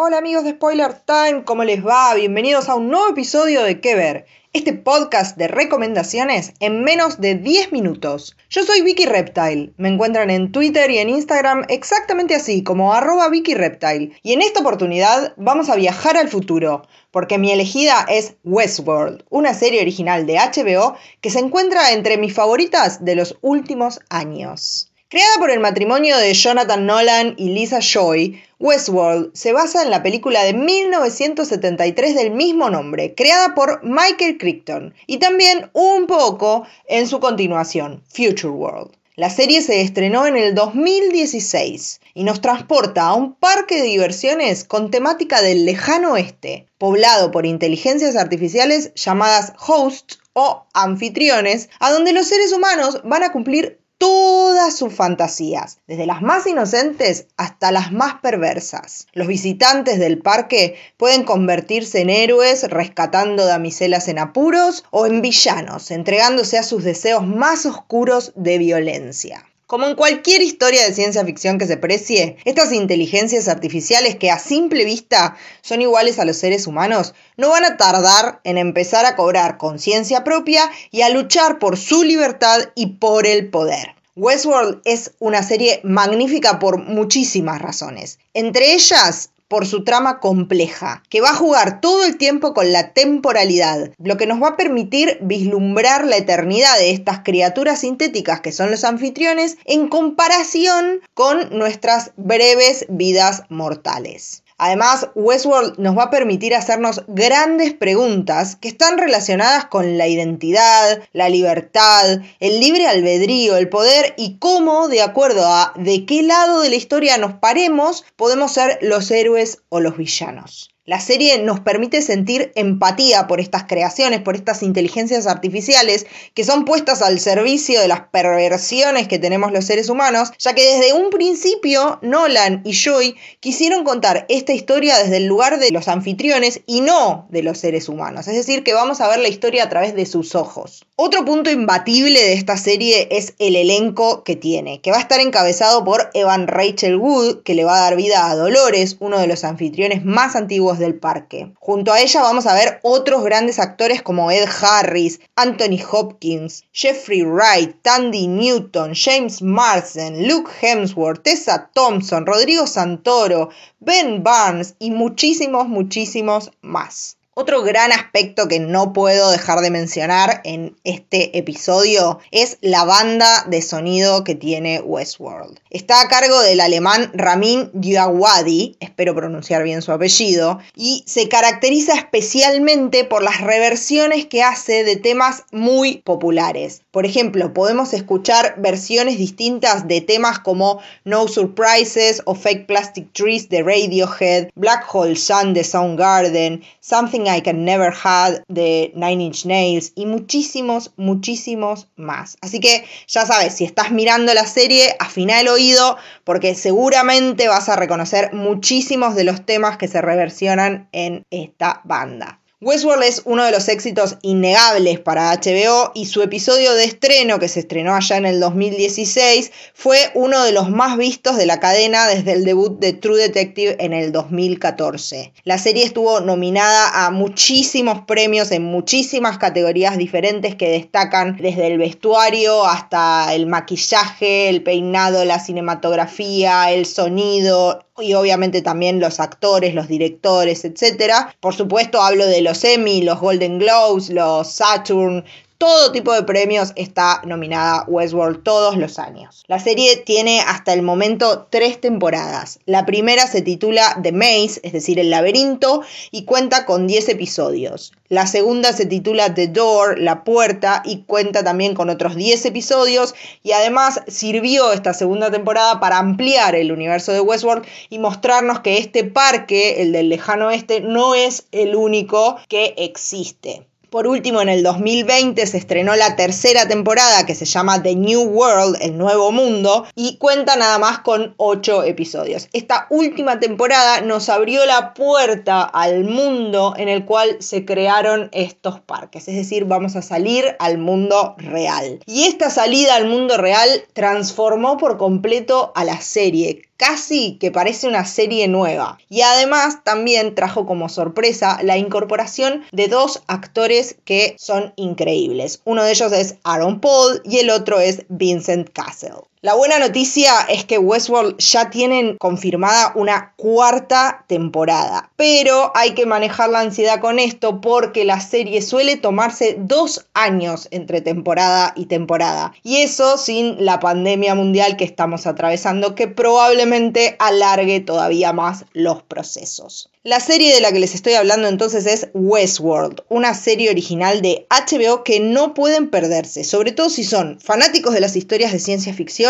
Hola amigos de Spoiler Time, ¿cómo les va? Bienvenidos a un nuevo episodio de ¿Qué ver? Este podcast de recomendaciones en menos de 10 minutos. Yo soy Vicky Reptile. Me encuentran en Twitter y en Instagram exactamente así, como arroba Vicky Reptile. Y en esta oportunidad vamos a viajar al futuro, porque mi elegida es Westworld, una serie original de HBO que se encuentra entre mis favoritas de los últimos años. Creada por el matrimonio de Jonathan Nolan y Lisa Joy, Westworld se basa en la película de 1973 del mismo nombre, creada por Michael Crichton, y también un poco en su continuación, Future World. La serie se estrenó en el 2016 y nos transporta a un parque de diversiones con temática del lejano oeste, poblado por inteligencias artificiales llamadas hosts o anfitriones, a donde los seres humanos van a cumplir todas sus fantasías, desde las más inocentes hasta las más perversas. Los visitantes del parque pueden convertirse en héroes rescatando damiselas en apuros o en villanos, entregándose a sus deseos más oscuros de violencia. Como en cualquier historia de ciencia ficción que se precie, estas inteligencias artificiales que a simple vista son iguales a los seres humanos, no van a tardar en empezar a cobrar conciencia propia y a luchar por su libertad y por el poder. Westworld es una serie magnífica por muchísimas razones. Entre ellas, por su trama compleja, que va a jugar todo el tiempo con la temporalidad, lo que nos va a permitir vislumbrar la eternidad de estas criaturas sintéticas que son los anfitriones en comparación con nuestras breves vidas mortales. Además, Westworld nos va a permitir hacernos grandes preguntas que están relacionadas con la identidad, la libertad, el libre albedrío, el poder y cómo, de acuerdo a de qué lado de la historia nos paremos, podemos ser los héroes o los villanos. La serie nos permite sentir empatía por estas creaciones, por estas inteligencias artificiales que son puestas al servicio de las perversiones que tenemos los seres humanos, ya que desde un principio Nolan y Joy quisieron contar esta historia desde el lugar de los anfitriones y no de los seres humanos. Es decir, que vamos a ver la historia a través de sus ojos. Otro punto imbatible de esta serie es el elenco que tiene, que va a estar encabezado por Evan Rachel Wood, que le va a dar vida a Dolores, uno de los anfitriones más antiguos del parque. Junto a ella vamos a ver otros grandes actores como Ed Harris, Anthony Hopkins, Jeffrey Wright, Tandy Newton, James Marsden, Luke Hemsworth, Tessa Thompson, Rodrigo Santoro, Ben Barnes y muchísimos, muchísimos más. Otro gran aspecto que no puedo dejar de mencionar en este episodio es la banda de sonido que tiene Westworld. Está a cargo del alemán Ramin Djawadi, espero pronunciar bien su apellido, y se caracteriza especialmente por las reversiones que hace de temas muy populares. Por ejemplo, podemos escuchar versiones distintas de temas como No Surprises o Fake Plastic Trees de Radiohead, Black Hole Sun de Soundgarden, Something I Can Never Had de Nine Inch Nails y muchísimos, muchísimos más. Así que ya sabes, si estás mirando la serie, afina el oído porque seguramente vas a reconocer muchísimos de los temas que se reversionan en esta banda. Westworld es uno de los éxitos innegables para HBO y su episodio de estreno, que se estrenó allá en el 2016, fue uno de los más vistos de la cadena desde el debut de True Detective en el 2014. La serie estuvo nominada a muchísimos premios en muchísimas categorías diferentes que destacan desde el vestuario hasta el maquillaje, el peinado, la cinematografía, el sonido, y obviamente también los actores, los directores, etc. Por supuesto hablo de los Emmy, los Golden Globes, los Saturn, todo tipo de premios está nominada Westworld todos los años. La serie tiene hasta el momento tres temporadas. La primera se titula The Maze, es decir, El laberinto, y cuenta con 10 episodios. La segunda se titula The Door, La puerta, y cuenta también con otros 10 episodios. Y además sirvió esta segunda temporada para ampliar el universo de Westworld y mostrarnos que este parque, el del lejano oeste, no es el único que existe. Por último, en el 2020 se estrenó la tercera temporada que se llama The New World, el nuevo mundo, y cuenta nada más con 8 episodios. Esta última temporada nos abrió la puerta al mundo en el cual se crearon estos parques, es decir, vamos a salir al mundo real. Y esta salida al mundo real transformó por completo a la serie casi que parece una serie nueva. Y además también trajo como sorpresa la incorporación de dos actores que son increíbles. Uno de ellos es Aaron Paul y el otro es Vincent Castle. La buena noticia es que Westworld ya tienen confirmada una cuarta temporada, pero hay que manejar la ansiedad con esto porque la serie suele tomarse dos años entre temporada y temporada, y eso sin la pandemia mundial que estamos atravesando que probablemente alargue todavía más los procesos. La serie de la que les estoy hablando entonces es Westworld, una serie original de HBO que no pueden perderse, sobre todo si son fanáticos de las historias de ciencia ficción,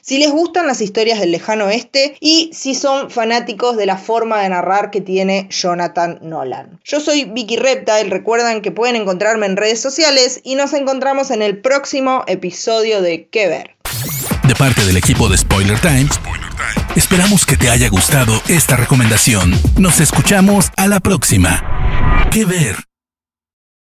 si les gustan las historias del lejano oeste y si son fanáticos de la forma de narrar que tiene Jonathan Nolan. Yo soy Vicky Reptile, recuerdan que pueden encontrarme en redes sociales y nos encontramos en el próximo episodio de Que Ver. De parte del equipo de Spoiler Times, esperamos que te haya gustado esta recomendación. Nos escuchamos a la próxima. Que ver.